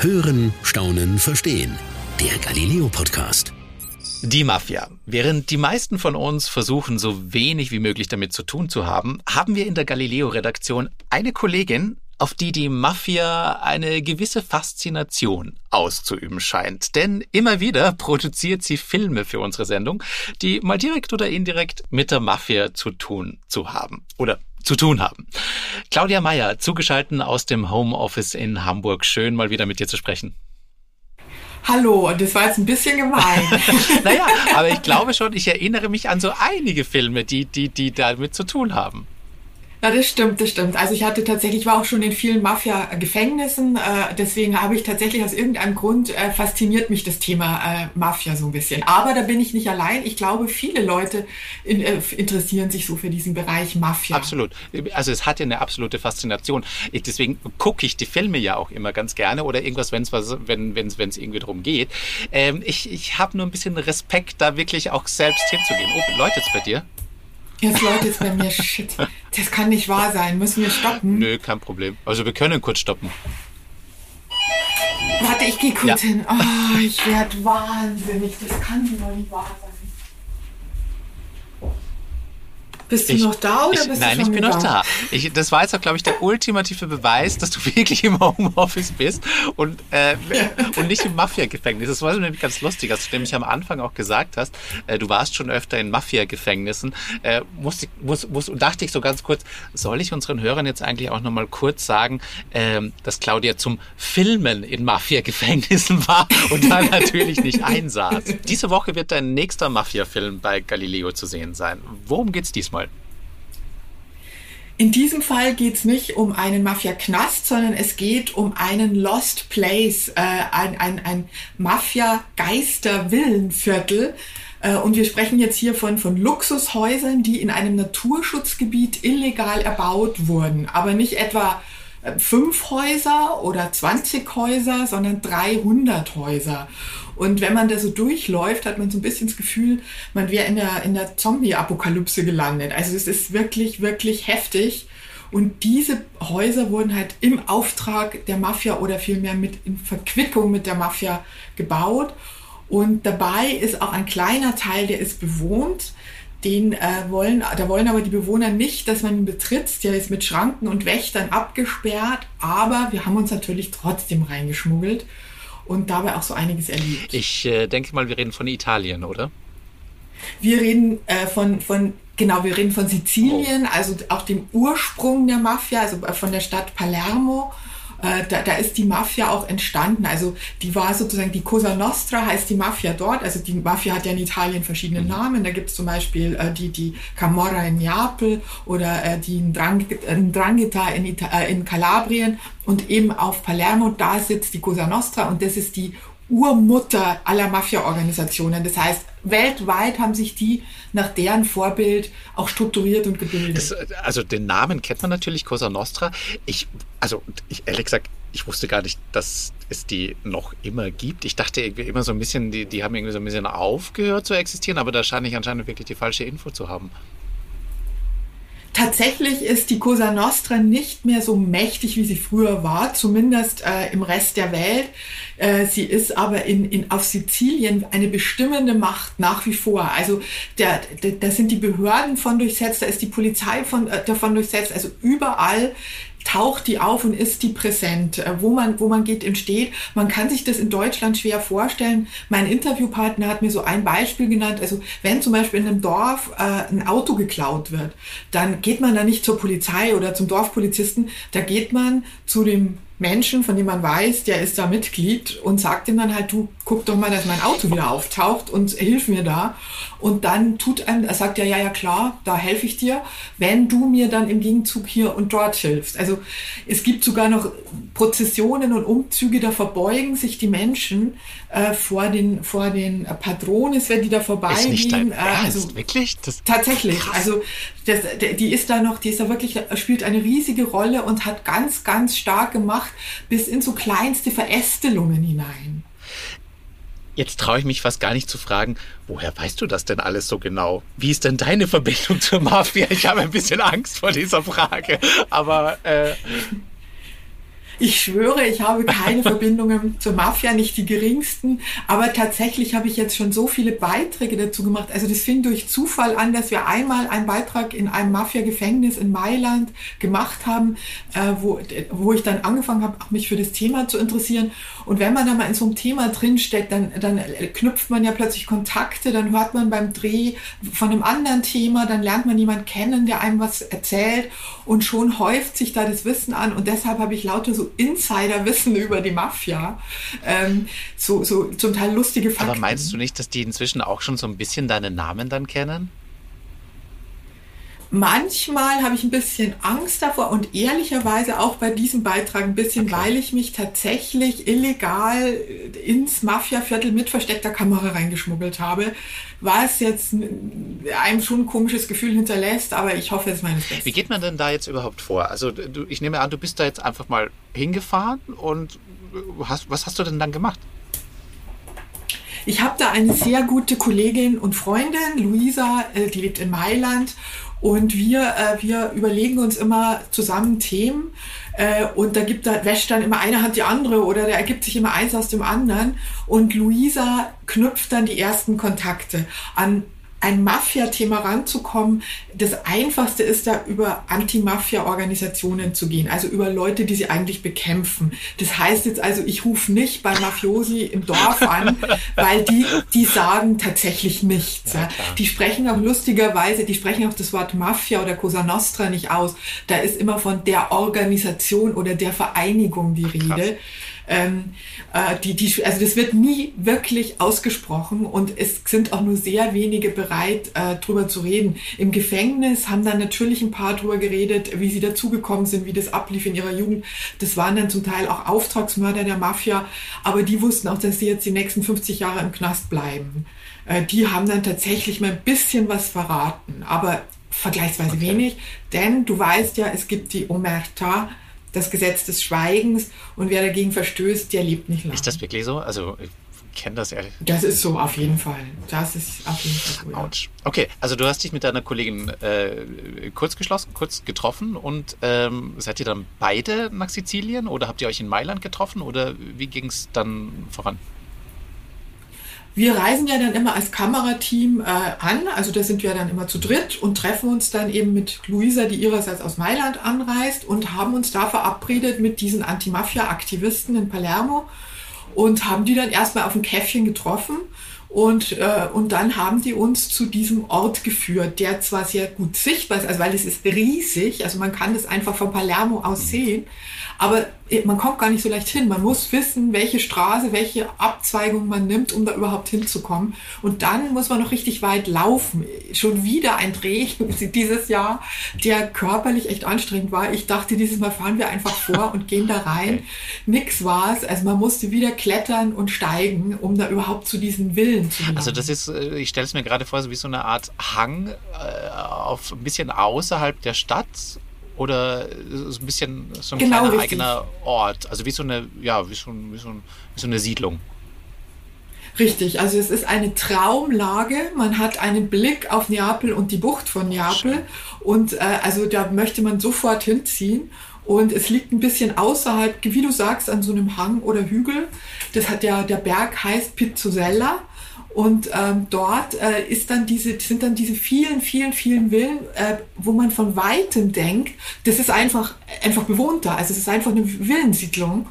Hören, Staunen, Verstehen. Der Galileo Podcast. Die Mafia. Während die meisten von uns versuchen, so wenig wie möglich damit zu tun zu haben, haben wir in der Galileo-Redaktion eine Kollegin, auf die die Mafia eine gewisse Faszination auszuüben scheint. Denn immer wieder produziert sie Filme für unsere Sendung, die mal direkt oder indirekt mit der Mafia zu tun zu haben. Oder zu tun haben. Claudia Meyer, zugeschalten aus dem Homeoffice in Hamburg. Schön, mal wieder mit dir zu sprechen. Hallo, das war jetzt ein bisschen gemein. naja, aber ich glaube schon, ich erinnere mich an so einige Filme, die, die, die damit zu tun haben. Ja, das stimmt, das stimmt. Also ich hatte tatsächlich, ich war auch schon in vielen Mafia-Gefängnissen, äh, deswegen habe ich tatsächlich aus irgendeinem Grund äh, fasziniert mich das Thema äh, Mafia so ein bisschen. Aber da bin ich nicht allein. Ich glaube, viele Leute in, äh, interessieren sich so für diesen Bereich Mafia. Absolut. Also es hat ja eine absolute Faszination. Ich, deswegen gucke ich die Filme ja auch immer ganz gerne oder irgendwas, wenn's was, wenn es wenn es irgendwie darum geht. Ähm, ich ich habe nur ein bisschen Respekt, da wirklich auch selbst hinzugehen. Oh, läutet es bei dir? Jetzt läutet es bei mir. Shit. Das kann nicht wahr sein. Müssen wir stoppen? Nö, kein Problem. Also wir können kurz stoppen. Warte, ich gehe kurz ja. hin. Oh, ich werde wahnsinnig. Das kann doch nicht wahr sein. Bist du ich, noch da oder ich, bist nein, du schon ich bin noch da. Ich, das war jetzt auch, glaube ich, der ultimative Beweis, dass du wirklich im Homeoffice bist und, äh, und nicht im Mafia-Gefängnis. Das war nämlich ganz lustig, als du nämlich am Anfang auch gesagt hast, äh, du warst schon öfter in Mafia-Gefängnissen. Äh, musste, muss, muss, und dachte ich so ganz kurz, soll ich unseren Hörern jetzt eigentlich auch nochmal kurz sagen, äh, dass Claudia zum Filmen in Mafia-Gefängnissen war und da natürlich nicht einsaß. Diese Woche wird dein nächster Mafia-Film bei Galileo zu sehen sein. Worum geht's diesmal? In diesem Fall geht es nicht um einen Mafia-Knast, sondern es geht um einen Lost Place, äh, ein, ein, ein Mafia-Geister-Villenviertel. Äh, und wir sprechen jetzt hier von, von Luxushäusern, die in einem Naturschutzgebiet illegal erbaut wurden. Aber nicht etwa fünf Häuser oder 20 Häuser, sondern 300 Häuser. Und wenn man da so durchläuft, hat man so ein bisschen das Gefühl, man wäre in der, in der Zombie-Apokalypse gelandet. Also es ist wirklich, wirklich heftig. Und diese Häuser wurden halt im Auftrag der Mafia oder vielmehr mit in Verquickung mit der Mafia gebaut. Und dabei ist auch ein kleiner Teil, der ist bewohnt. Den äh, wollen, da wollen aber die Bewohner nicht, dass man ihn betritt. Der ist mit Schranken und Wächtern abgesperrt. Aber wir haben uns natürlich trotzdem reingeschmuggelt und dabei auch so einiges erlebt. Ich äh, denke mal, wir reden von Italien, oder? Wir reden äh, von, von, genau, wir reden von Sizilien, oh. also auch dem Ursprung der Mafia, also äh, von der Stadt Palermo. Äh, da, da ist die Mafia auch entstanden. Also die war sozusagen die Cosa Nostra heißt die Mafia dort. Also die Mafia hat ja in Italien verschiedene mhm. Namen. Da gibt es zum Beispiel äh, die, die Camorra in Neapel oder äh, die Ndrangheta in, äh, in Kalabrien und eben auf Palermo, da sitzt die Cosa Nostra und das ist die Urmutter aller Mafia-Organisationen. Das heißt, weltweit haben sich die nach deren Vorbild auch strukturiert und gebildet. Das, also den Namen kennt man natürlich, Cosa Nostra. Ich, also ich, ehrlich gesagt, ich wusste gar nicht, dass es die noch immer gibt. Ich dachte irgendwie immer so ein bisschen, die, die haben irgendwie so ein bisschen aufgehört zu existieren, aber da scheine ich anscheinend wirklich die falsche Info zu haben. Tatsächlich ist die Cosa Nostra nicht mehr so mächtig, wie sie früher war, zumindest äh, im Rest der Welt. Äh, sie ist aber in, in, auf Sizilien eine bestimmende Macht nach wie vor. Also da sind die Behörden von durchsetzt, da ist die Polizei von, äh, davon durchsetzt. Also überall taucht die auf und ist die präsent, äh, wo man, wo man geht und steht. Man kann sich das in Deutschland schwer vorstellen. Mein Interviewpartner hat mir so ein Beispiel genannt. Also wenn zum Beispiel in einem Dorf äh, ein Auto geklaut wird, dann geht man da nicht zur Polizei oder zum Dorfpolizisten, da geht man zu dem Menschen, von dem man weiß, der ist da Mitglied und sagt ihm dann halt, du guck doch mal, dass mein Auto wieder auftaucht und hilf mir da. Und dann tut einem, er sagt ja, ja, ja klar, da helfe ich dir, wenn du mir dann im Gegenzug hier und dort hilfst. Also es gibt sogar noch Prozessionen und Umzüge, da verbeugen sich die Menschen äh, vor den vor den Patrones, wenn die da vorbeigehen. Ist nicht dein äh, also wirklich? Das tatsächlich. Krass. Also das, die ist da noch, die ist da wirklich spielt eine riesige Rolle und hat ganz ganz stark gemacht bis in so kleinste Verästelungen hinein. Jetzt traue ich mich fast gar nicht zu fragen, woher weißt du das denn alles so genau? Wie ist denn deine Verbindung zur Mafia? Ich habe ein bisschen Angst vor dieser Frage, aber äh Ich schwöre, ich habe keine Verbindungen zur Mafia, nicht die geringsten. Aber tatsächlich habe ich jetzt schon so viele Beiträge dazu gemacht. Also das fing durch Zufall an, dass wir einmal einen Beitrag in einem Mafia-Gefängnis in Mailand gemacht haben, äh, wo, wo ich dann angefangen habe, mich für das Thema zu interessieren. Und wenn man da mal in so einem Thema drinsteckt, dann, dann knüpft man ja plötzlich Kontakte, dann hört man beim Dreh von einem anderen Thema, dann lernt man jemanden kennen, der einem was erzählt und schon häuft sich da das Wissen an. Und deshalb habe ich lauter so Insiderwissen über die Mafia. Ähm, so, so zum Teil lustige Fakten. Aber meinst du nicht, dass die inzwischen auch schon so ein bisschen deinen Namen dann kennen? Manchmal habe ich ein bisschen Angst davor und ehrlicherweise auch bei diesem Beitrag ein bisschen, okay. weil ich mich tatsächlich illegal ins Mafiaviertel mit versteckter Kamera reingeschmuggelt habe, was jetzt einem schon ein komisches Gefühl hinterlässt, aber ich hoffe, es ist meines Bestes. Wie geht man denn da jetzt überhaupt vor? Also du, ich nehme an, du bist da jetzt einfach mal hingefahren und hast, was hast du denn dann gemacht? Ich habe da eine sehr gute Kollegin und Freundin, Luisa, äh, die lebt in Mailand und wir, äh, wir überlegen uns immer zusammen Themen äh, und da gibt da wäscht dann immer eine Hand die andere oder da ergibt sich immer eins aus dem anderen. Und Luisa knüpft dann die ersten Kontakte an ein Mafia-Thema ranzukommen, das Einfachste ist da über Anti-Mafia-Organisationen zu gehen, also über Leute, die sie eigentlich bekämpfen. Das heißt jetzt also, ich rufe nicht bei Mafiosi im Dorf an, weil die, die sagen tatsächlich nichts. Ja, die sprechen auch lustigerweise, die sprechen auch das Wort Mafia oder Cosa Nostra nicht aus. Da ist immer von der Organisation oder der Vereinigung die Rede. Krass. Ähm, äh, die, die, also das wird nie wirklich ausgesprochen und es sind auch nur sehr wenige bereit, äh, drüber zu reden. Im Gefängnis haben dann natürlich ein paar drüber geredet, wie sie dazugekommen sind, wie das ablief in ihrer Jugend. Das waren dann zum Teil auch Auftragsmörder der Mafia, aber die wussten auch, dass sie jetzt die nächsten 50 Jahre im Knast bleiben. Äh, die haben dann tatsächlich mal ein bisschen was verraten, aber vergleichsweise okay. wenig, denn du weißt ja, es gibt die Omerta, das Gesetz des Schweigens und wer dagegen verstößt, der lebt nicht lange. Ist das wirklich so? Also ich kenne das ehrlich. Das ist so, auf jeden Fall. Das ist auf jeden Fall so. Ja. Okay, also du hast dich mit deiner Kollegin äh, kurz geschlossen, kurz getroffen und ähm, seid ihr dann beide nach Sizilien oder habt ihr euch in Mailand getroffen oder wie ging es dann voran? Wir reisen ja dann immer als Kamerateam äh, an, also da sind wir dann immer zu dritt und treffen uns dann eben mit Luisa, die ihrerseits aus Mailand anreist und haben uns da verabredet mit diesen Anti-Mafia-Aktivisten in Palermo und haben die dann erstmal auf ein Käffchen getroffen und, äh, und dann haben die uns zu diesem Ort geführt, der zwar sehr gut sichtbar ist, also weil es ist riesig, also man kann das einfach von Palermo aus sehen, aber man kommt gar nicht so leicht hin. Man muss wissen, welche Straße, welche Abzweigung man nimmt, um da überhaupt hinzukommen. Und dann muss man noch richtig weit laufen. Schon wieder ein Dreh dieses Jahr, der körperlich echt anstrengend war. Ich dachte, dieses Mal fahren wir einfach vor und gehen da rein. Nix war's. Also man musste wieder klettern und steigen, um da überhaupt zu diesen Villen zu kommen. Also das ist, äh, ich stelle es mir gerade vor, so wie so eine Art Hang äh, auf ein bisschen außerhalb der Stadt oder ist ein bisschen so ein genau kleiner richtig. eigener Ort? Also wie so eine, ja, wie so, wie so, wie so eine Siedlung. Richtig, also es ist eine Traumlage. Man hat einen Blick auf Neapel und die Bucht von Neapel. Schön. Und äh, also da möchte man sofort hinziehen. Und es liegt ein bisschen außerhalb, wie du sagst, an so einem Hang oder Hügel. Das hat ja, der Berg heißt Pizzosella. Und ähm, dort äh, ist dann diese, sind dann diese vielen, vielen, vielen Villen, äh, wo man von weitem denkt, das ist einfach, einfach bewohnter. Also es ist einfach eine Villensiedlung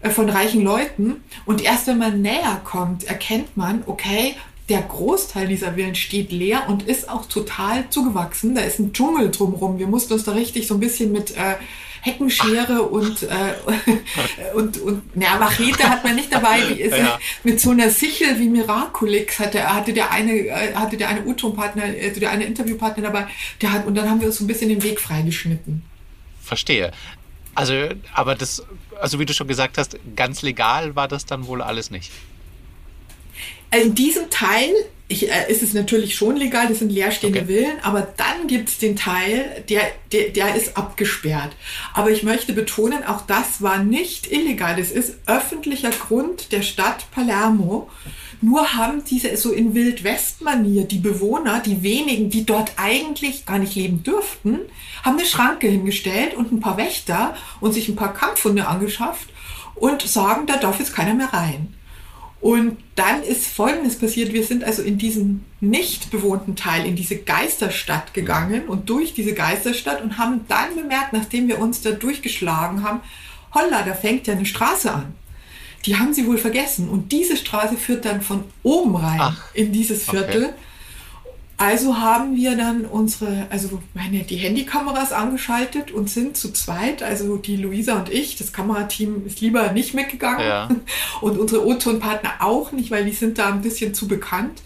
äh, von reichen Leuten. Und erst wenn man näher kommt, erkennt man, okay, der Großteil dieser Villen steht leer und ist auch total zugewachsen. Da ist ein Dschungel drumherum. Wir mussten uns da richtig so ein bisschen mit äh, Heckenschere und, äh, und, und ja, Machete hat man nicht dabei. Die ist ja. Mit so einer Sichel wie Miraculix hatte, hatte der eine, äh, hatte der eine U-Ton-Partner, also der eine Interviewpartner dabei, der hat, und dann haben wir uns so ein bisschen den Weg freigeschnitten. Verstehe. Also, aber das, also wie du schon gesagt hast, ganz legal war das dann wohl alles nicht. In diesem Teil ich, äh, ist es natürlich schon legal, das sind leerstehende okay. Villen, aber dann gibt es den Teil, der, der, der ist abgesperrt. Aber ich möchte betonen, auch das war nicht illegal. Das ist öffentlicher Grund der Stadt Palermo. Nur haben diese so in Wildwest-Manier die Bewohner, die wenigen, die dort eigentlich gar nicht leben dürften, haben eine Schranke hingestellt und ein paar Wächter und sich ein paar Kampfhunde angeschafft und sagen, da darf jetzt keiner mehr rein. Und dann ist Folgendes passiert. Wir sind also in diesen nicht bewohnten Teil, in diese Geisterstadt gegangen und durch diese Geisterstadt und haben dann bemerkt, nachdem wir uns da durchgeschlagen haben, holla, da fängt ja eine Straße an. Die haben sie wohl vergessen. Und diese Straße führt dann von oben rein Ach, in dieses Viertel. Okay. Also haben wir dann unsere, also meine, die Handykameras angeschaltet und sind zu zweit, also die Luisa und ich, das Kamerateam ist lieber nicht mitgegangen. Ja. und unsere O-Ton-Partner auch nicht, weil die sind da ein bisschen zu bekannt,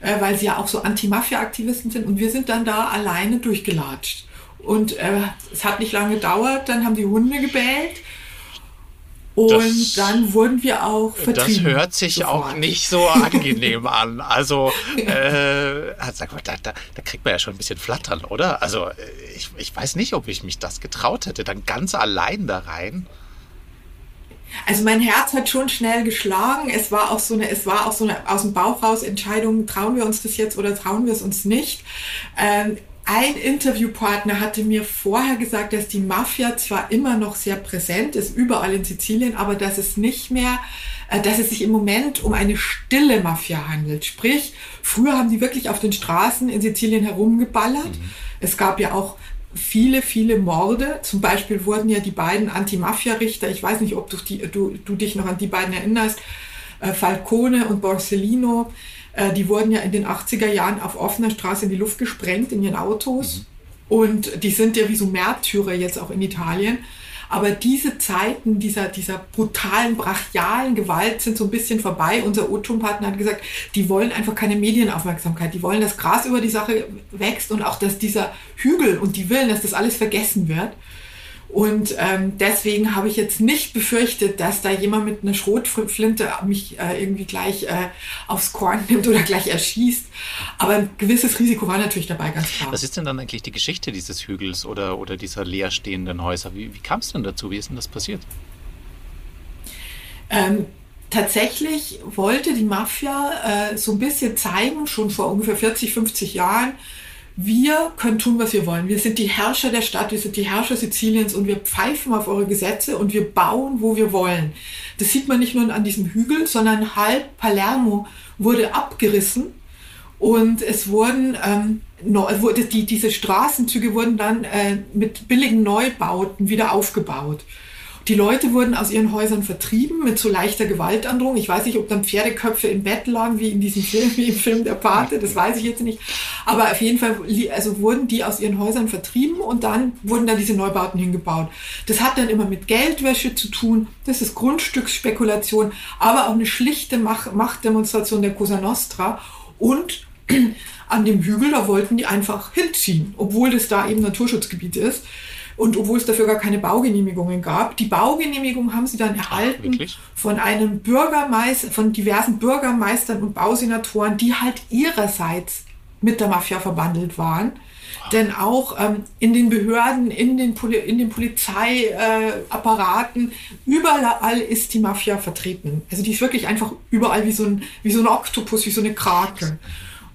äh, weil sie ja auch so Anti-Mafia-Aktivisten sind. Und wir sind dann da alleine durchgelatscht. Und äh, es hat nicht lange gedauert, dann haben die Hunde gebellt und das, dann wurden wir auch vertrieben. Das hört sich sofort. auch nicht so angenehm an. Also, äh, sag mal, da, da, da, kriegt man ja schon ein bisschen Flattern, oder? Also, ich, ich weiß nicht, ob ich mich das getraut hätte, dann ganz allein da rein. Also mein Herz hat schon schnell geschlagen. Es war auch so eine, es war auch so eine aus dem Bauch raus Entscheidung, trauen wir uns das jetzt oder trauen wir es uns nicht. Ähm, ein Interviewpartner hatte mir vorher gesagt, dass die Mafia zwar immer noch sehr präsent ist, überall in Sizilien, aber dass es nicht mehr, äh, dass es sich im Moment um eine stille Mafia handelt. Sprich, früher haben die wirklich auf den Straßen in Sizilien herumgeballert. Mhm. Es gab ja auch viele, viele Morde. Zum Beispiel wurden ja die beiden Anti-Mafia-Richter, ich weiß nicht, ob du, die, du, du dich noch an die beiden erinnerst, äh, Falcone und Borsellino, äh, die wurden ja in den 80er Jahren auf offener Straße in die Luft gesprengt in ihren Autos. Mhm. Und die sind ja wie so Märtyrer jetzt auch in Italien. Aber diese Zeiten dieser, dieser brutalen, brachialen Gewalt sind so ein bisschen vorbei. Unser O-Ton-Partner hat gesagt, die wollen einfach keine Medienaufmerksamkeit. Die wollen, dass Gras über die Sache wächst und auch, dass dieser Hügel und die Willen, dass das alles vergessen wird. Und ähm, deswegen habe ich jetzt nicht befürchtet, dass da jemand mit einer Schrotflinte mich äh, irgendwie gleich äh, aufs Korn nimmt oder gleich erschießt. Aber ein gewisses Risiko war natürlich dabei, ganz klar. Was ist denn dann eigentlich die Geschichte dieses Hügels oder, oder dieser leerstehenden Häuser? Wie, wie kam es denn dazu? Wie ist denn das passiert? Ähm, tatsächlich wollte die Mafia äh, so ein bisschen zeigen, schon vor ungefähr 40, 50 Jahren, wir können tun, was wir wollen. Wir sind die Herrscher der Stadt, wir sind die Herrscher Siziliens und wir pfeifen auf eure Gesetze und wir bauen, wo wir wollen. Das sieht man nicht nur an diesem Hügel, sondern halb Palermo wurde abgerissen und es wurden ähm, wurde die, diese Straßenzüge wurden dann äh, mit billigen Neubauten wieder aufgebaut. Die Leute wurden aus ihren Häusern vertrieben mit so leichter Gewaltandrohung. Ich weiß nicht, ob dann Pferdeköpfe im Bett lagen, wie in diesem Film, wie im Film Der Pate, das weiß ich jetzt nicht. Aber auf jeden Fall also wurden die aus ihren Häusern vertrieben und dann wurden da diese Neubauten hingebaut. Das hat dann immer mit Geldwäsche zu tun, das ist Grundstücksspekulation, aber auch eine schlichte Mach Machtdemonstration der Cosa Nostra und an dem Hügel, da wollten die einfach hinziehen, obwohl das da eben Naturschutzgebiet ist. Und obwohl es dafür gar keine Baugenehmigungen gab, die Baugenehmigung haben sie dann erhalten Ach, von einem Bürgermeister, von diversen Bürgermeistern und Bausenatoren, die halt ihrerseits mit der Mafia verbandelt waren. Denn auch ähm, in den Behörden, in den, Poli in den Polizeiapparaten, äh, überall ist die Mafia vertreten. Also die ist wirklich einfach überall wie so ein, wie so ein Oktopus, wie so eine Krake.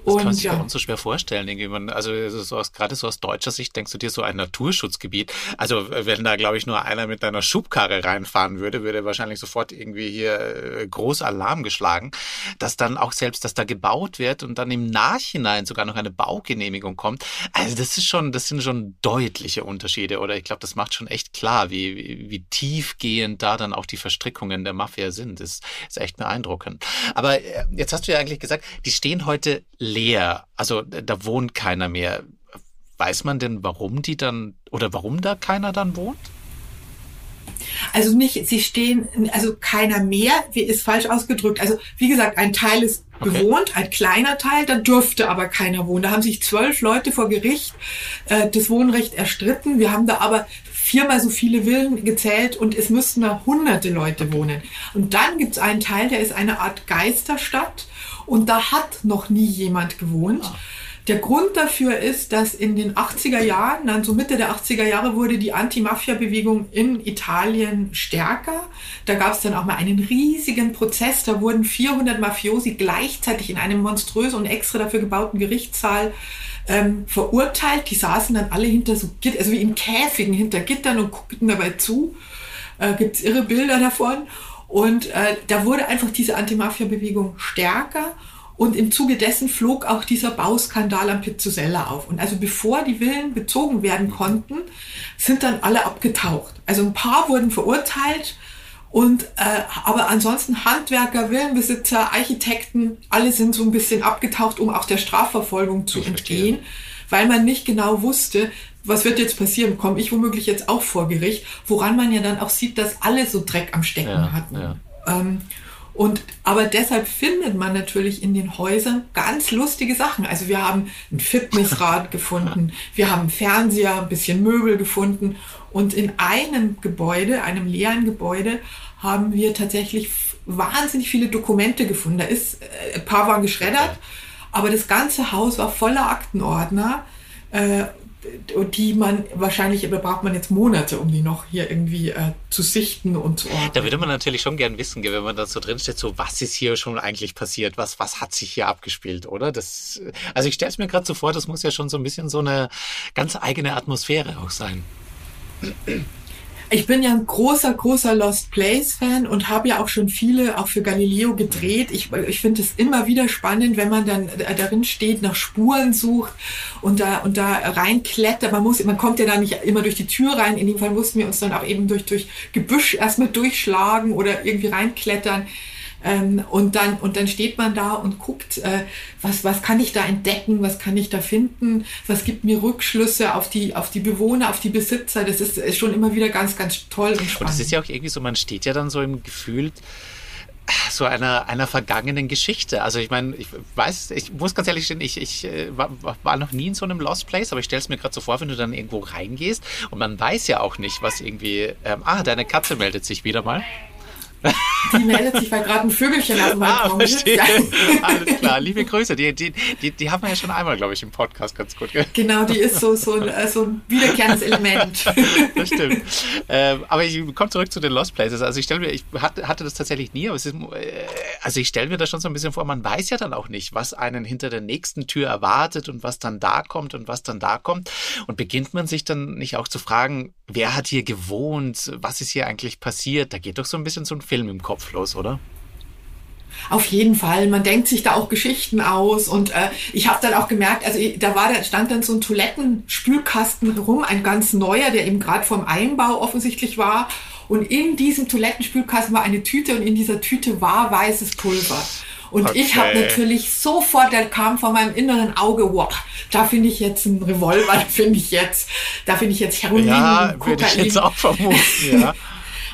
Das kann man sich ja. bei uns so schwer vorstellen. Irgendwie. Man, also so aus, gerade so aus deutscher Sicht denkst du dir so ein Naturschutzgebiet. Also wenn da, glaube ich, nur einer mit einer Schubkarre reinfahren würde, würde wahrscheinlich sofort irgendwie hier äh, groß Alarm geschlagen. Dass dann auch selbst, dass da gebaut wird und dann im Nachhinein sogar noch eine Baugenehmigung kommt. Also das ist schon, das sind schon deutliche Unterschiede. Oder ich glaube, das macht schon echt klar, wie, wie, wie tiefgehend da dann auch die Verstrickungen der Mafia sind. Das ist echt beeindruckend. Aber äh, jetzt hast du ja eigentlich gesagt, die stehen heute leer. Also da wohnt keiner mehr. Weiß man denn, warum die dann oder warum da keiner dann wohnt? Also nicht, sie stehen, also keiner mehr, wie ist falsch ausgedrückt. Also wie gesagt, ein Teil ist okay. bewohnt, ein kleiner Teil, da dürfte aber keiner wohnen. Da haben sich zwölf Leute vor Gericht äh, das Wohnrecht erstritten. Wir haben da aber viermal so viele Villen gezählt und es müssten da hunderte Leute wohnen. Und dann gibt es einen Teil, der ist eine Art Geisterstadt und da hat noch nie jemand gewohnt. Der Grund dafür ist, dass in den 80er Jahren, dann so Mitte der 80er Jahre, wurde die Anti-Mafia-Bewegung in Italien stärker. Da gab es dann auch mal einen riesigen Prozess. Da wurden 400 Mafiosi gleichzeitig in einem monströsen und extra dafür gebauten Gerichtssaal ähm, verurteilt. Die saßen dann alle hinter so Gitter, also wie in Käfigen hinter Gittern und guckten dabei zu. Äh, Gibt es irre Bilder davon. Und äh, da wurde einfach diese Anti-Mafia-Bewegung stärker. Und im Zuge dessen flog auch dieser Bauskandal am Pizzosella auf. Und also bevor die Villen bezogen werden konnten, sind dann alle abgetaucht. Also ein paar wurden verurteilt. Und äh, aber ansonsten Handwerker, Villenbesitzer, Architekten, alle sind so ein bisschen abgetaucht, um auch der Strafverfolgung zu entgehen, weil man nicht genau wusste, was wird jetzt passieren? Komme ich womöglich jetzt auch vor Gericht? Woran man ja dann auch sieht, dass alle so Dreck am Stecken ja, hatten. Ja. Ähm, und, aber deshalb findet man natürlich in den Häusern ganz lustige Sachen. Also wir haben ein Fitnessrad gefunden, wir haben einen Fernseher, ein bisschen Möbel gefunden und in einem Gebäude, einem leeren Gebäude, haben wir tatsächlich wahnsinnig viele Dokumente gefunden. Da ist, äh, ein paar waren geschreddert, aber das ganze Haus war voller Aktenordner. Äh, die man wahrscheinlich, da braucht man jetzt Monate, um die noch hier irgendwie äh, zu sichten und zu ordnen. Da würde man natürlich schon gern wissen, wenn man da so drin steht, so was ist hier schon eigentlich passiert, was, was hat sich hier abgespielt, oder? Das, also ich stelle es mir gerade so vor, das muss ja schon so ein bisschen so eine ganz eigene Atmosphäre auch sein. Ich bin ja ein großer, großer Lost Place Fan und habe ja auch schon viele auch für Galileo gedreht. Ich, ich finde es immer wieder spannend, wenn man dann darin steht, nach Spuren sucht und da, und da reinklettert. Man muss, man kommt ja da nicht immer durch die Tür rein. In dem Fall mussten wir uns dann auch eben durch, durch Gebüsch erstmal durchschlagen oder irgendwie reinklettern. Ähm, und, dann, und dann steht man da und guckt, äh, was, was kann ich da entdecken, was kann ich da finden, was gibt mir Rückschlüsse auf die, auf die Bewohner, auf die Besitzer. Das ist, ist schon immer wieder ganz, ganz toll und spannend. Und es ist ja auch irgendwie so, man steht ja dann so im Gefühl, so einer, einer vergangenen Geschichte. Also ich meine, ich weiß, ich muss ganz ehrlich stehen, ich, ich äh, war, war noch nie in so einem Lost Place, aber ich stelle es mir gerade so vor, wenn du dann irgendwo reingehst und man weiß ja auch nicht, was irgendwie, ähm, ah, deine Katze meldet sich wieder mal. Die meldet sich, weil gerade ein Vögelchen auf dem Balkon ah, sitzt. Alles klar, liebe Grüße. Die, die, die, die haben wir ja schon einmal, glaube ich, im Podcast ganz gut. Gell? Genau, die ist so, so, ein, äh, so ein wiederkehrendes Element. Das stimmt. Ähm, aber ich komme zurück zu den Lost Places. Also ich stelle mir, ich hatte, hatte das tatsächlich nie, aber es ist, äh, also ich stelle mir das schon so ein bisschen vor, man weiß ja dann auch nicht, was einen hinter der nächsten Tür erwartet und was dann da kommt und was dann da kommt. Und beginnt man sich dann nicht auch zu fragen, wer hat hier gewohnt, was ist hier eigentlich passiert? Da geht doch so ein bisschen so ein Film im Kopf los, oder? Auf jeden Fall. Man denkt sich da auch Geschichten aus und äh, ich habe dann auch gemerkt, also da war, da stand dann so ein Toilettenspülkasten rum, ein ganz neuer, der eben gerade vom Einbau offensichtlich war. Und in diesem Toilettenspülkasten war eine Tüte und in dieser Tüte war weißes Pulver. Und okay. ich habe natürlich sofort, der kam vor meinem inneren Auge, wow, da finde ich jetzt einen Revolver, da finde ich jetzt, da finde ich jetzt Heroin, ja, würde ich jetzt auch vermuten, ja.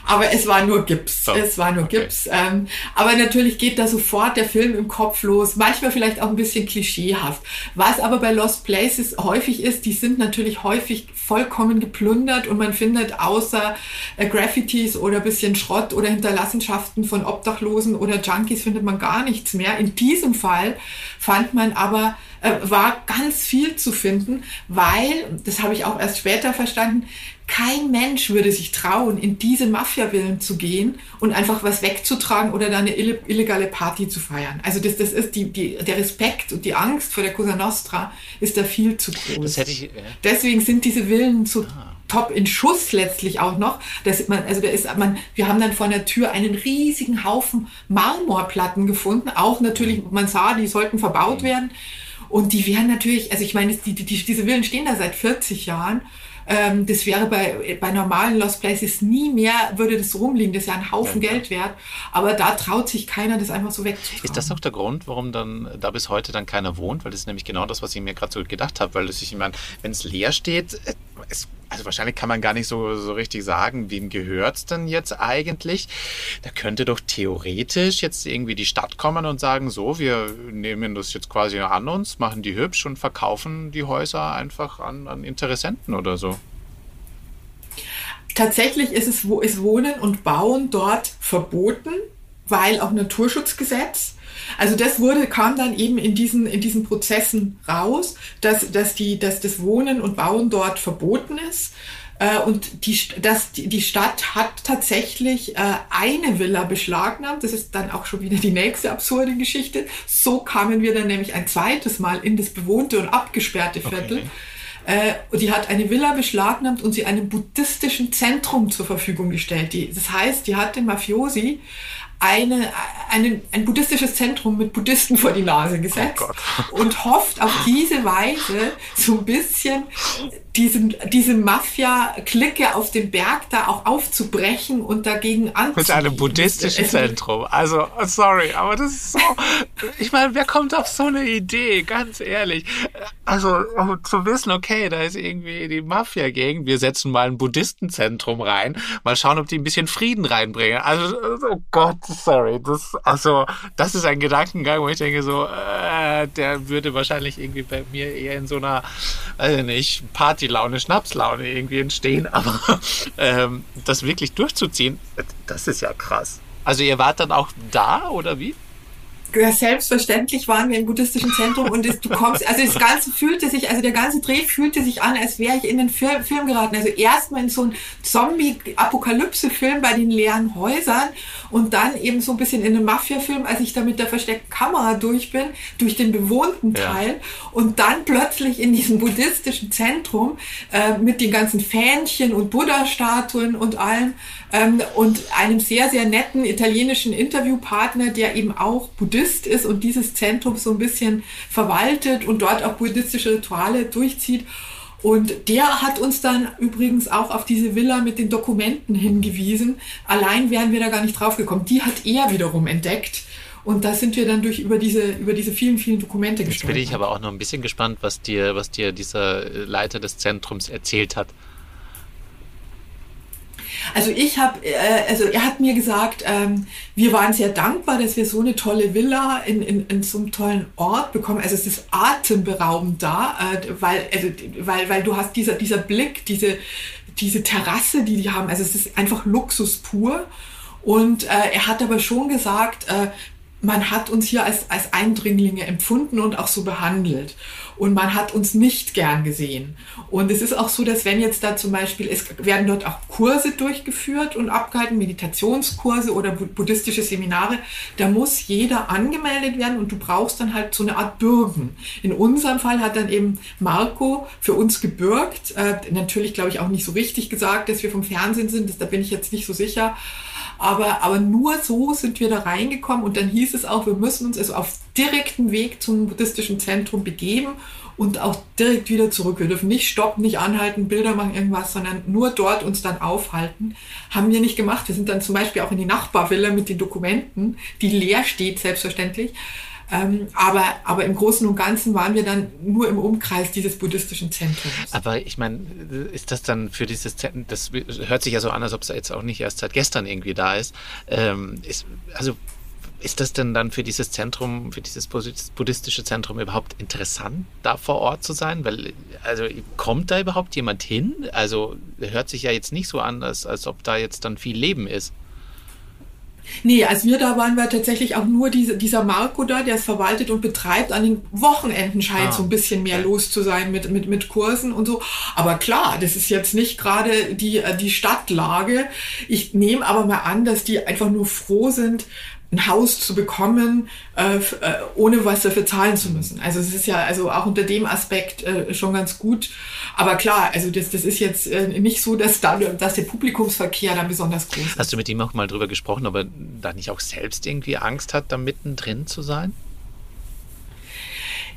Aber es war nur Gips. So. Es war nur okay. Gips. Ähm, aber natürlich geht da sofort der Film im Kopf los. Manchmal vielleicht auch ein bisschen klischeehaft. Was aber bei Lost Places häufig ist, die sind natürlich häufig vollkommen geplündert und man findet außer äh, Graffitis oder bisschen Schrott oder Hinterlassenschaften von Obdachlosen oder Junkies findet man gar nichts mehr. In diesem Fall fand man aber äh, war ganz viel zu finden, weil, das habe ich auch erst später verstanden, kein Mensch würde sich trauen, in diese Mafia-Villen zu gehen und einfach was wegzutragen oder da eine illegale Party zu feiern. Also das, das ist die, die, der Respekt und die Angst vor der Cosa Nostra ist da viel zu groß. Ich, ja. Deswegen sind diese Villen so ah. top in Schuss letztlich auch noch. Das man, also da ist man, wir haben dann vor der Tür einen riesigen Haufen Marmorplatten gefunden. Auch natürlich, man sah, die sollten verbaut mhm. werden. Und die wären natürlich, also ich meine, die, die, diese Villen stehen da seit 40 Jahren. Ähm, das wäre bei, bei normalen Lost Places nie mehr, würde das rumliegen. Das ist ja ein Haufen ja, Geld wert. Aber da traut sich keiner, das einfach so wegzutragen. Ist das auch der Grund, warum dann da bis heute dann keiner wohnt? Weil das ist nämlich genau das, was ich mir gerade so gedacht habe. Weil das, ich meine, wenn es leer steht, äh, es also wahrscheinlich kann man gar nicht so, so richtig sagen, wem gehört es denn jetzt eigentlich? Da könnte doch theoretisch jetzt irgendwie die Stadt kommen und sagen, so, wir nehmen das jetzt quasi an uns, machen die hübsch und verkaufen die Häuser einfach an, an Interessenten oder so. Tatsächlich ist es, ist Wohnen und Bauen dort verboten weil auch Naturschutzgesetz. Also das wurde, kam dann eben in diesen, in diesen Prozessen raus, dass, dass, die, dass das Wohnen und Bauen dort verboten ist. Äh, und die, das, die Stadt hat tatsächlich äh, eine Villa beschlagnahmt. Das ist dann auch schon wieder die nächste absurde Geschichte. So kamen wir dann nämlich ein zweites Mal in das bewohnte und abgesperrte Viertel. Okay. Äh, die hat eine Villa beschlagnahmt und sie einem buddhistischen Zentrum zur Verfügung gestellt. Die, das heißt, die hat den Mafiosi eine, eine, ein buddhistisches Zentrum mit Buddhisten vor die Nase gesetzt oh und hofft auf diese Weise so ein bisschen diesen, diese Mafia-Clique auf dem Berg da auch aufzubrechen und dagegen anzugehen. Mit einem buddhistischen es, Zentrum. Also, sorry, aber das ist so. ich meine, wer kommt auf so eine Idee? Ganz ehrlich. Also, um zu wissen, okay, da ist irgendwie die Mafia-Gegend, wir setzen mal ein Buddhistenzentrum rein, mal schauen, ob die ein bisschen Frieden reinbringen. Also, oh Gott, sorry. Das, also, das ist ein Gedankengang, wo ich denke, so, äh, der würde wahrscheinlich irgendwie bei mir eher in so einer, weiß ich nicht, Party Partylaune, Schnapslaune irgendwie entstehen, aber ähm, das wirklich durchzuziehen, das ist ja krass. Also ihr wart dann auch da oder wie? Selbstverständlich waren wir im buddhistischen Zentrum und es, du kommst, also das Ganze fühlte sich, also der ganze Dreh fühlte sich an, als wäre ich in den Film, Film geraten. Also erstmal in so einen Zombie-Apokalypse-Film bei den leeren Häusern und dann eben so ein bisschen in einen Mafia-Film, als ich da mit der versteckten Kamera durch bin, durch den bewohnten Teil ja. und dann plötzlich in diesem buddhistischen Zentrum äh, mit den ganzen Fähnchen und Buddha-Statuen und allem ähm, und einem sehr, sehr netten italienischen Interviewpartner, der eben auch Buddhist ist und dieses Zentrum so ein bisschen verwaltet und dort auch buddhistische Rituale durchzieht. Und der hat uns dann übrigens auch auf diese Villa mit den Dokumenten hingewiesen. Allein wären wir da gar nicht draufgekommen. Die hat er wiederum entdeckt. Und da sind wir dann durch über diese, über diese vielen, vielen Dokumente gestolpert. Jetzt bin ich aber auch noch ein bisschen gespannt, was dir, was dir dieser Leiter des Zentrums erzählt hat. Also ich habe, äh, also er hat mir gesagt, ähm, wir waren sehr dankbar, dass wir so eine tolle Villa in, in, in so einem tollen Ort bekommen. Also es ist atemberaubend da, äh, weil, also, weil, weil du hast dieser, dieser Blick, diese, diese Terrasse, die die haben. Also es ist einfach Luxus pur. Und äh, er hat aber schon gesagt, äh, man hat uns hier als, als Eindringlinge empfunden und auch so behandelt. Und man hat uns nicht gern gesehen. Und es ist auch so, dass wenn jetzt da zum Beispiel, es werden dort auch Kurse durchgeführt und abgehalten, Meditationskurse oder buddhistische Seminare, da muss jeder angemeldet werden und du brauchst dann halt so eine Art Bürgen. In unserem Fall hat dann eben Marco für uns gebürgt. Äh, natürlich, glaube ich, auch nicht so richtig gesagt, dass wir vom Fernsehen sind, das, da bin ich jetzt nicht so sicher. Aber, aber nur so sind wir da reingekommen und dann hieß es auch, wir müssen uns also auf direktem Weg zum buddhistischen Zentrum begeben und auch direkt wieder zurück. Wir dürfen nicht stoppen, nicht anhalten, Bilder machen, irgendwas, sondern nur dort uns dann aufhalten. Haben wir nicht gemacht. Wir sind dann zum Beispiel auch in die Nachbarvilla mit den Dokumenten, die leer steht, selbstverständlich. Ähm, aber, aber im Großen und Ganzen waren wir dann nur im Umkreis dieses buddhistischen Zentrums. Aber ich meine, ist das dann für dieses Zentrum, das hört sich ja so an, als ob es jetzt auch nicht erst seit gestern irgendwie da ist. Ähm, ist also ist das denn dann für dieses Zentrum, für dieses buddhistische Zentrum überhaupt interessant, da vor Ort zu sein? Weil, also kommt da überhaupt jemand hin? Also hört sich ja jetzt nicht so an, als, als ob da jetzt dann viel Leben ist. Nee, als wir da waren, war tatsächlich auch nur diese, dieser Marco da, der es verwaltet und betreibt. An den Wochenenden scheint ah, so ein bisschen mehr los zu sein mit, mit, mit Kursen und so. Aber klar, das ist jetzt nicht gerade die, äh, die Stadtlage. Ich nehme aber mal an, dass die einfach nur froh sind, ein Haus zu bekommen, äh, äh, ohne was dafür zahlen zu müssen. Also es ist ja also auch unter dem Aspekt äh, schon ganz gut. Aber klar, also das, das ist jetzt äh, nicht so, dass, da, dass der Publikumsverkehr da besonders groß ist. Hast du mit ihm auch mal drüber gesprochen, ob er da nicht auch selbst irgendwie Angst hat, da mittendrin zu sein?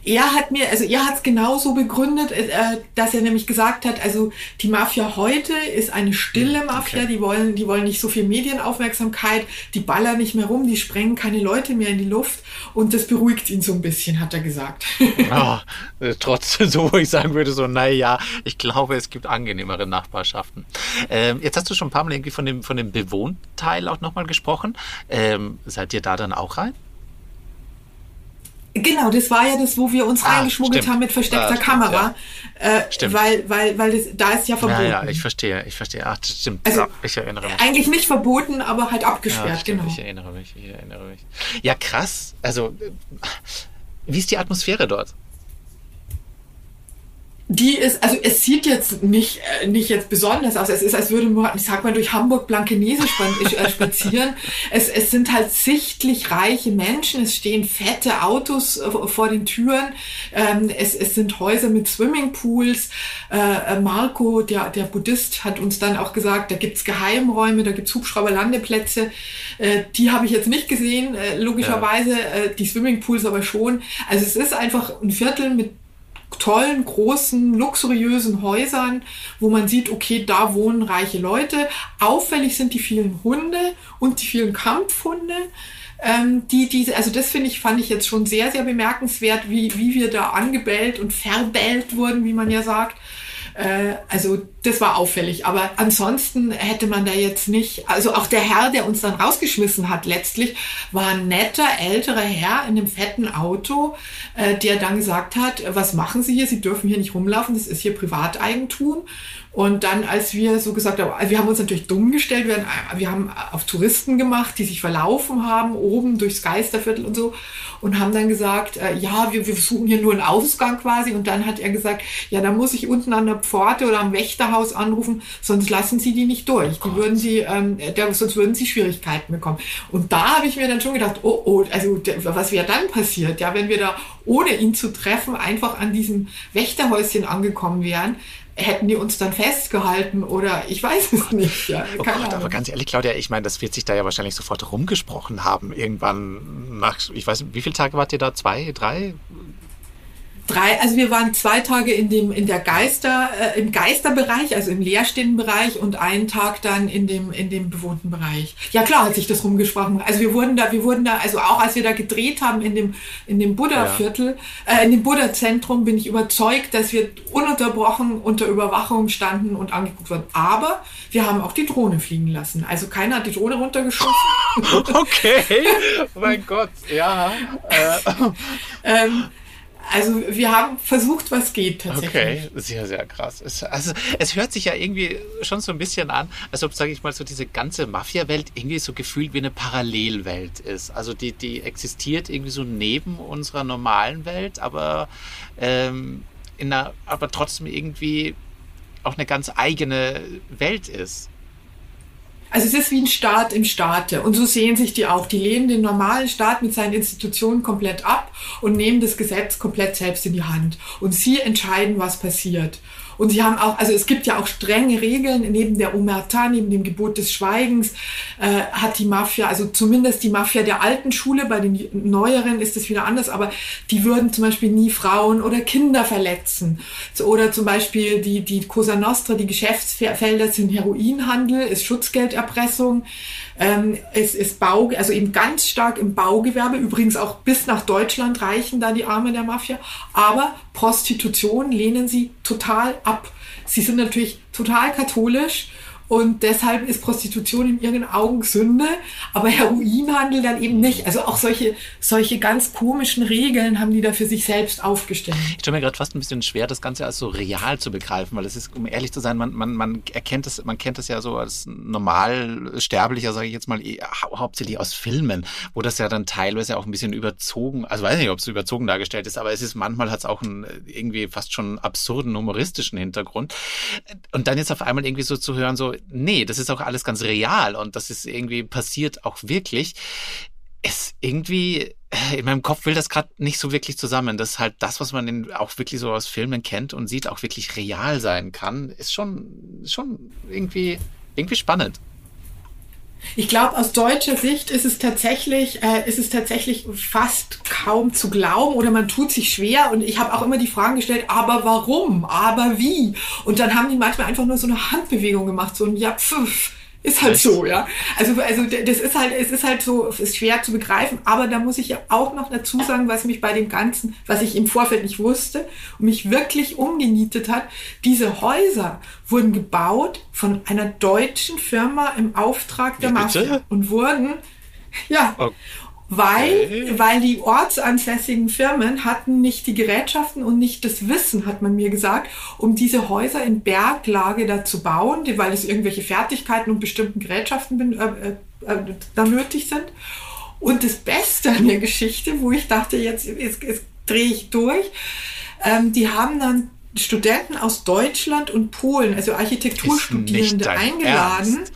Er hat mir, also er hat es genauso begründet, äh, dass er nämlich gesagt hat, also die Mafia heute ist eine stille hm, Mafia, okay. die wollen, die wollen nicht so viel Medienaufmerksamkeit, die ballern nicht mehr rum, die sprengen keine Leute mehr in die Luft und das beruhigt ihn so ein bisschen, hat er gesagt. oh, trotzdem so, wo ich sagen würde, so, naja, ich glaube, es gibt angenehmere Nachbarschaften. Ähm, jetzt hast du schon ein paar Mal irgendwie von dem, von dem Bewohnteil auch nochmal gesprochen. Ähm, seid ihr da dann auch rein? Genau, das war ja das, wo wir uns ah, reingeschmuggelt stimmt. haben mit versteckter ah, Kamera. Ja. Äh, stimmt. Weil, weil, weil das, da ist ja verboten. Ja, ja, ich verstehe, ich verstehe. Ach, das stimmt. Also, ja, ich erinnere mich. Eigentlich nicht verboten, aber halt abgesperrt, ja, stimmt, genau. Ich erinnere mich, ich erinnere mich. Ja, krass. Also, wie ist die Atmosphäre dort? Die ist, also es sieht jetzt nicht, äh, nicht jetzt besonders aus. Es ist, als würde man, ich sag mal, durch Hamburg Blankenese äh, spazieren. es, es sind halt sichtlich reiche Menschen. Es stehen fette Autos äh, vor den Türen. Ähm, es, es sind Häuser mit Swimmingpools. Marco, der, der Buddhist, hat uns dann auch gesagt, da gibt's Geheimräume, da gibt's Hubschrauberlandeplätze. die habe ich jetzt nicht gesehen, logischerweise. Ja. die Swimmingpools aber schon. Also es ist einfach ein Viertel mit tollen, großen, luxuriösen Häusern, wo man sieht, okay, da wohnen reiche Leute. Auffällig sind die vielen Hunde und die vielen Kampfhunde. Ähm, die, diese, also das finde ich, fand ich jetzt schon sehr, sehr bemerkenswert, wie, wie wir da angebellt und verbellt wurden, wie man ja sagt. Äh, also das war auffällig. Aber ansonsten hätte man da jetzt nicht, also auch der Herr, der uns dann rausgeschmissen hat, letztlich war ein netter, älterer Herr in einem fetten Auto, äh, der dann gesagt hat, was machen Sie hier? Sie dürfen hier nicht rumlaufen, das ist hier Privateigentum. Und dann, als wir so gesagt haben, also wir haben uns natürlich dumm gestellt, wir, wir haben auf Touristen gemacht, die sich verlaufen haben, oben durchs Geisterviertel und so, und haben dann gesagt, äh, ja, wir, wir suchen hier nur einen Ausgang quasi. Und dann hat er gesagt, ja, da muss ich unten an der Pforte oder am Wächterhaus anrufen, sonst lassen sie die nicht durch. Oh die würden sie, ähm, der, sonst würden sie Schwierigkeiten bekommen. Und da habe ich mir dann schon gedacht, oh, oh, also was wäre dann passiert, ja, wenn wir da ohne ihn zu treffen einfach an diesem Wächterhäuschen angekommen wären hätten die uns dann festgehalten oder ich weiß es nicht. Ja, oh Gott, aber ganz ehrlich, Claudia, ich meine, das wird sich da ja wahrscheinlich sofort rumgesprochen haben. Irgendwann nach, ich weiß nicht, wie viele Tage wart ihr da? Zwei, drei? Drei, also wir waren zwei Tage in dem in der Geister äh, im Geisterbereich, also im leerstehenden Bereich und einen Tag dann in dem in dem bewohnten Bereich. Ja klar, hat sich das rumgesprochen. Also wir wurden da, wir wurden da, also auch als wir da gedreht haben in dem in dem Buddha Viertel, ja. äh, in dem Buddha Zentrum, bin ich überzeugt, dass wir ununterbrochen unter Überwachung standen und angeguckt wurden. Aber wir haben auch die Drohne fliegen lassen. Also keiner hat die Drohne runtergeschossen. okay, oh mein Gott, ja. Äh. ähm, also wir haben versucht, was geht tatsächlich. Okay, sehr, sehr krass. Es, also es hört sich ja irgendwie schon so ein bisschen an, als ob, sage ich mal, so diese ganze Mafia-Welt irgendwie so gefühlt wie eine Parallelwelt ist. Also die, die existiert irgendwie so neben unserer normalen Welt, aber, ähm, in einer, aber trotzdem irgendwie auch eine ganz eigene Welt ist. Also es ist wie ein Staat im Staate. Und so sehen sich die auch. Die lehnen den normalen Staat mit seinen Institutionen komplett ab und nehmen das Gesetz komplett selbst in die Hand. Und sie entscheiden, was passiert. Und sie haben auch, also es gibt ja auch strenge Regeln, neben der Omerta, neben dem Gebot des Schweigens, äh, hat die Mafia, also zumindest die Mafia der alten Schule, bei den neueren ist es wieder anders, aber die würden zum Beispiel nie Frauen oder Kinder verletzen. Oder zum Beispiel die, die Cosa Nostra, die Geschäftsfelder sind Heroinhandel, ist Schutzgelderpressung, ähm, es ist Bau, also eben ganz stark im Baugewerbe, übrigens auch bis nach Deutschland reichen da die Arme der Mafia, aber Prostitution lehnen sie total ab. Sie sind natürlich total katholisch und deshalb ist Prostitution in ihren Augen Sünde, aber Heroinhandel dann eben nicht. Also auch solche, solche ganz komischen Regeln haben die da für sich selbst aufgestellt. Ich stelle mir gerade fast ein bisschen schwer, das Ganze als so real zu begreifen, weil es ist, um ehrlich zu sein, man, man, man erkennt es, man kennt es ja so als normal sterblicher, sage ich jetzt mal, eh, hau hauptsächlich aus Filmen, wo das ja dann teilweise auch ein bisschen überzogen, also weiß nicht, ob es überzogen dargestellt ist, aber es ist manchmal hat es auch einen irgendwie fast schon absurden humoristischen Hintergrund. Und dann jetzt auf einmal irgendwie so zu hören, so nee, das ist auch alles ganz real und das ist irgendwie passiert auch wirklich. Es irgendwie, äh, in meinem Kopf will das gerade nicht so wirklich zusammen, dass halt das, was man in, auch wirklich so aus Filmen kennt und sieht, auch wirklich real sein kann, ist schon, schon irgendwie, irgendwie spannend. Ich glaube, aus deutscher Sicht ist es tatsächlich, äh, ist es tatsächlich fast kaum zu glauben oder man tut sich schwer. Und ich habe auch immer die Fragen gestellt, aber warum? Aber wie? Und dann haben die manchmal einfach nur so eine Handbewegung gemacht, so ein Ja, pfiff ist halt Echt? so, ja. Also, also das ist halt, es ist halt so, es ist schwer zu begreifen, aber da muss ich ja auch noch dazu sagen, was mich bei dem Ganzen, was ich im Vorfeld nicht wusste und mich wirklich umgenietet hat, diese Häuser wurden gebaut von einer deutschen Firma im Auftrag der Mafia und wurden, ja, oh weil, Okay. weil die ortsansässigen Firmen hatten nicht die Gerätschaften und nicht das Wissen, hat man mir gesagt, um diese Häuser in Berglage da zu bauen, weil es irgendwelche Fertigkeiten und bestimmten Gerätschaften äh, äh, äh, da nötig sind. Und das Beste an der Geschichte, wo ich dachte, jetzt, jetzt, jetzt drehe ich durch, ähm, die haben dann Studenten aus Deutschland und Polen, also Architekturstudierende, eingeladen. Ernst?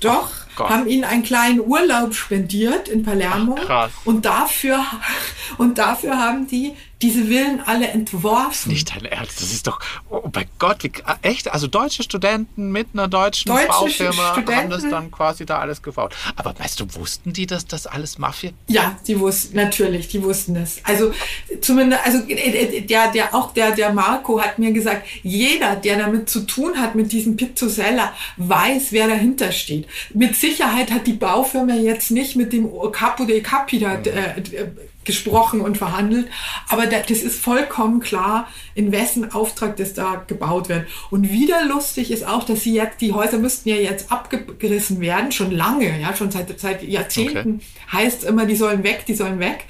Doch, Gott. haben ihnen einen kleinen Urlaub spendiert in Palermo. Ach, krass. Und dafür, und dafür haben die diese Villen alle entworfen. Nicht dein Ernst, das ist doch, oh mein Gott, wie, echt? Also deutsche Studenten mit einer deutschen Deutsche Baufirma haben Studenten. das dann quasi da alles gebaut. Aber weißt du, wussten die, dass das alles Mafia? Ja, die wussten, natürlich, die wussten es. Also zumindest, also äh, äh, der, der, auch der, der Marco hat mir gesagt, jeder, der damit zu tun hat mit diesem Pizzosella, weiß, wer dahinter steht. Mit Sicherheit hat die Baufirma jetzt nicht mit dem Capo dei Capi da, äh, äh, gesprochen und verhandelt, aber da, das ist vollkommen klar, in wessen Auftrag das da gebaut wird. Und wieder lustig ist auch, dass sie jetzt, die Häuser müssten ja jetzt abgerissen werden, schon lange, ja, schon seit, seit Jahrzehnten heißt immer, die sollen weg, die sollen weg.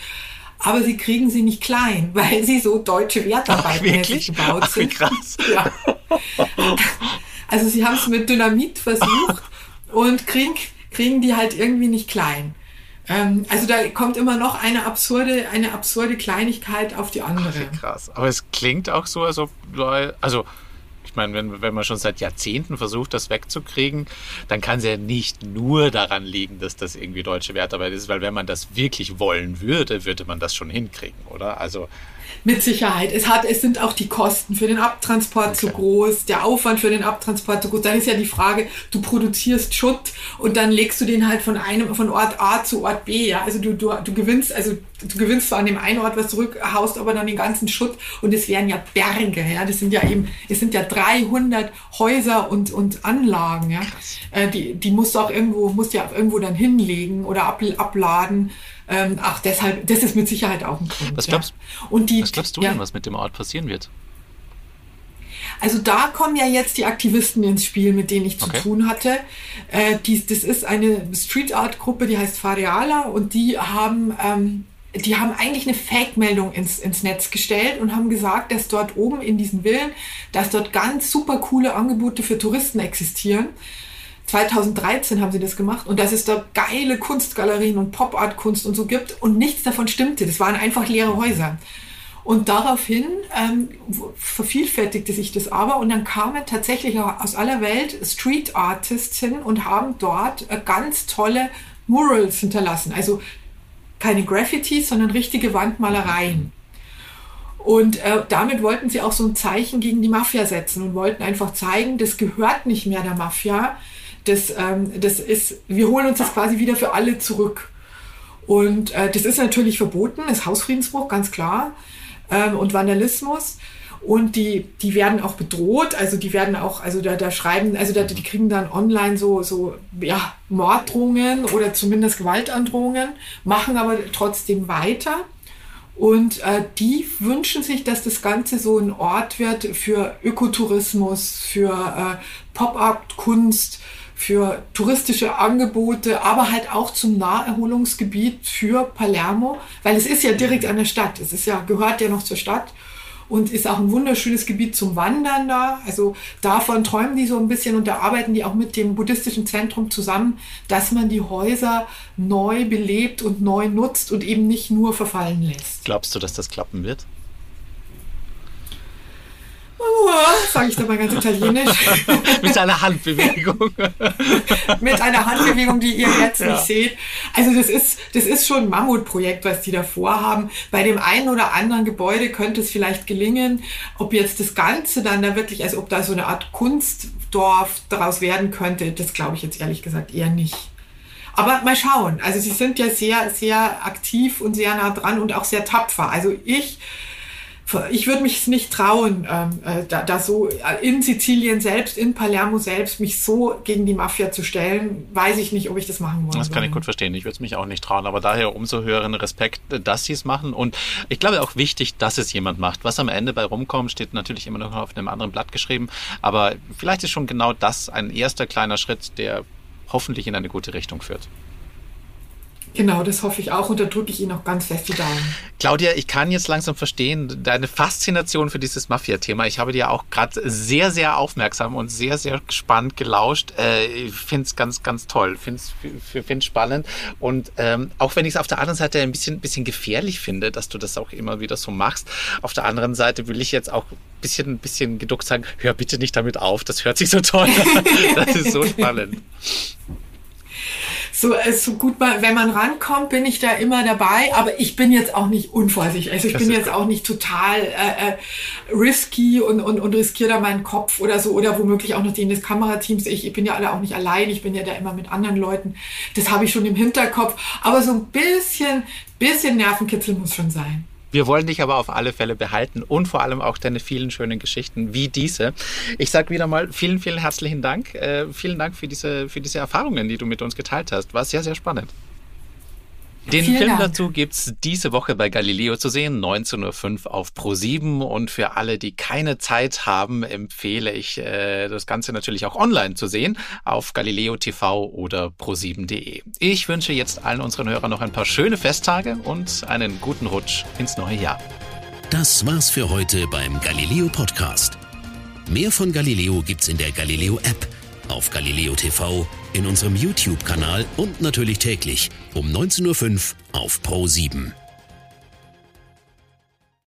Aber sie kriegen sie nicht klein, weil sie so deutsche Wertarbeiten wirklich? gebaut Ach, sind. krass. Ja. Also sie haben es mit Dynamit versucht und kriegen, kriegen die halt irgendwie nicht klein. Ähm, also da kommt immer noch eine absurde, eine absurde Kleinigkeit auf die andere. Wie krass. Aber es klingt auch so, als ob Leute, also ich meine, wenn, wenn man schon seit Jahrzehnten versucht, das wegzukriegen, dann kann es ja nicht nur daran liegen, dass das irgendwie deutsche Wertarbeit ist, weil wenn man das wirklich wollen würde, würde man das schon hinkriegen, oder? Also Mit Sicherheit. Es, hat, es sind auch die Kosten für den Abtransport zu Okay. groß, der Aufwand für den Abtransport zu groß. Dann ist ja die Frage, du produzierst Schutt und dann legst du den halt von einem, von Ort A zu Ort B. Ja? Also du, du, du gewinnst, also du gewinnst zwar an dem einen Ort was zurück, haust aber dann den ganzen Schutt und es wären ja Berge. Ja? Das sind ja eben, es sind ja 300 Häuser und, und Anlagen. Ja? Äh, die, die musst du auch irgendwo, musst du ja auch irgendwo dann hinlegen oder ab, abladen. Ähm, ach, deshalb, das ist mit Sicherheit auch ein Grund. Was ja. glaubst- und die, was glaubst du ja. denn, was mit dem Ort passieren wird? Also da kommen ja jetzt die Aktivisten ins Spiel, mit denen ich zu Okay. tun hatte. Äh, die, das ist eine Street Art Gruppe, die heißt Fareala und die haben, ähm, die haben eigentlich eine Fake-Meldung ins, ins Netz gestellt und haben gesagt, dass dort oben in diesen Villen, dass dort ganz super coole Angebote für Touristen existieren. 2013 haben sie das gemacht und dass es da geile Kunstgalerien und Pop-Art-Kunst und so gibt und nichts davon stimmte. Das waren einfach leere Häuser. Und daraufhin ähm, vervielfältigte sich das aber und dann kamen tatsächlich aus aller Welt Street Artists hin und haben dort äh, ganz tolle Murals hinterlassen. Also keine Graffitis, sondern richtige Wandmalereien. Und äh, damit wollten sie auch so ein Zeichen gegen die Mafia setzen und wollten einfach zeigen, das gehört nicht mehr der Mafia. Das, ähm, das ist, wir holen uns das quasi wieder für alle zurück. Und äh, das ist natürlich verboten, ist Hausfriedensbruch, ganz klar. Ähm, und Vandalismus. Und die, die werden auch bedroht, also die werden auch, also da, da schreiben, also da, die kriegen dann online so, so, ja, Morddrohungen oder zumindest Gewaltandrohungen, machen aber trotzdem weiter. Und äh, die wünschen sich, dass das Ganze so ein Ort wird für Ökotourismus, für äh, Pop-up-Kunst, für touristische Angebote, aber halt auch zum Naherholungsgebiet für Palermo, weil es ist ja direkt an der Stadt. Es ist ja, gehört ja noch zur Stadt und ist auch ein wunderschönes Gebiet zum Wandern da. Also davon träumen die so ein bisschen und da arbeiten die auch mit dem buddhistischen Zentrum zusammen, dass man die Häuser neu belebt und neu nutzt und eben nicht nur verfallen lässt. Glaubst du, dass das klappen wird? Sage ich da mal ganz italienisch. Mit einer Handbewegung. mit einer Handbewegung, die ihr jetzt Ja. nicht seht. Also das ist, das ist schon ein Mammutprojekt, was die da vorhaben. Bei dem einen oder anderen Gebäude könnte es vielleicht gelingen. Ob jetzt das Ganze dann da wirklich, also ob da so eine Art Kunstdorf daraus werden könnte, das glaube ich jetzt ehrlich gesagt eher nicht. Aber mal schauen. Also sie sind ja sehr, sehr aktiv und sehr nah dran und auch sehr tapfer. Also ich ich würde mich nicht trauen, ähm, äh, da, da so äh, in Sizilien selbst, in Palermo selbst, mich so gegen die Mafia zu stellen. Weiß ich nicht, ob ich das machen wollen Das kann ich gut verstehen. Ich würde es mich auch nicht trauen. Aber daher umso höheren Respekt, dass sie es machen. Und ich glaube auch wichtig, dass es jemand macht. Was am Ende bei rumkommt, steht natürlich immer noch auf einem anderen Blatt geschrieben. Aber vielleicht ist schon genau das ein erster kleiner Schritt, der hoffentlich in eine gute Richtung führt. Genau, das hoffe ich auch und da drücke ich Ihnen auch ganz fest die Daumen. Claudia, ich kann jetzt langsam verstehen, deine Faszination für dieses Mafia-Thema. Ich habe dir auch gerade sehr, sehr aufmerksam und sehr, sehr gespannt gelauscht. Äh, ich finde es ganz, ganz toll, finde es spannend. Und ähm, auch wenn ich es auf der anderen Seite ein bisschen, bisschen gefährlich finde, dass du das auch immer wieder so machst, auf der anderen Seite will ich jetzt auch ein bisschen, bisschen geduckt sagen, hör bitte nicht damit auf, das hört sich so toll an. das ist so spannend so, äh, so gut, wenn man rankommt, bin ich da immer dabei, aber ich bin jetzt auch nicht unvorsichtig. Also ich das bin jetzt auch nicht total äh, äh, risky und, und, und riskiere da meinen Kopf oder so oder womöglich auch noch den des Kamerateams. Ich, ich bin ja alle auch nicht allein, ich bin ja da immer mit anderen Leuten. Das habe ich schon im Hinterkopf. Aber so ein bisschen, bisschen Nervenkitzel muss schon sein. Wir wollen dich aber auf alle Fälle behalten und vor allem auch deine vielen schönen Geschichten wie diese. Ich sage wieder mal vielen, vielen herzlichen Dank. Äh, vielen Dank für diese, für diese Erfahrungen, die du mit uns geteilt hast. War sehr, sehr spannend. Den Vielen Film Dank. dazu gibt's diese Woche bei Galileo zu sehen, 19.05 Uhr auf Pro7. Und für alle, die keine Zeit haben, empfehle ich äh, das Ganze natürlich auch online zu sehen auf Galileo TV oder pro7.de. Ich wünsche jetzt allen unseren Hörern noch ein paar schöne Festtage und einen guten Rutsch ins neue Jahr. Das war's für heute beim Galileo Podcast. Mehr von Galileo gibt's in der Galileo App, auf Galileo TV in unserem YouTube-Kanal und natürlich täglich um 19.05 Uhr auf Pro 7.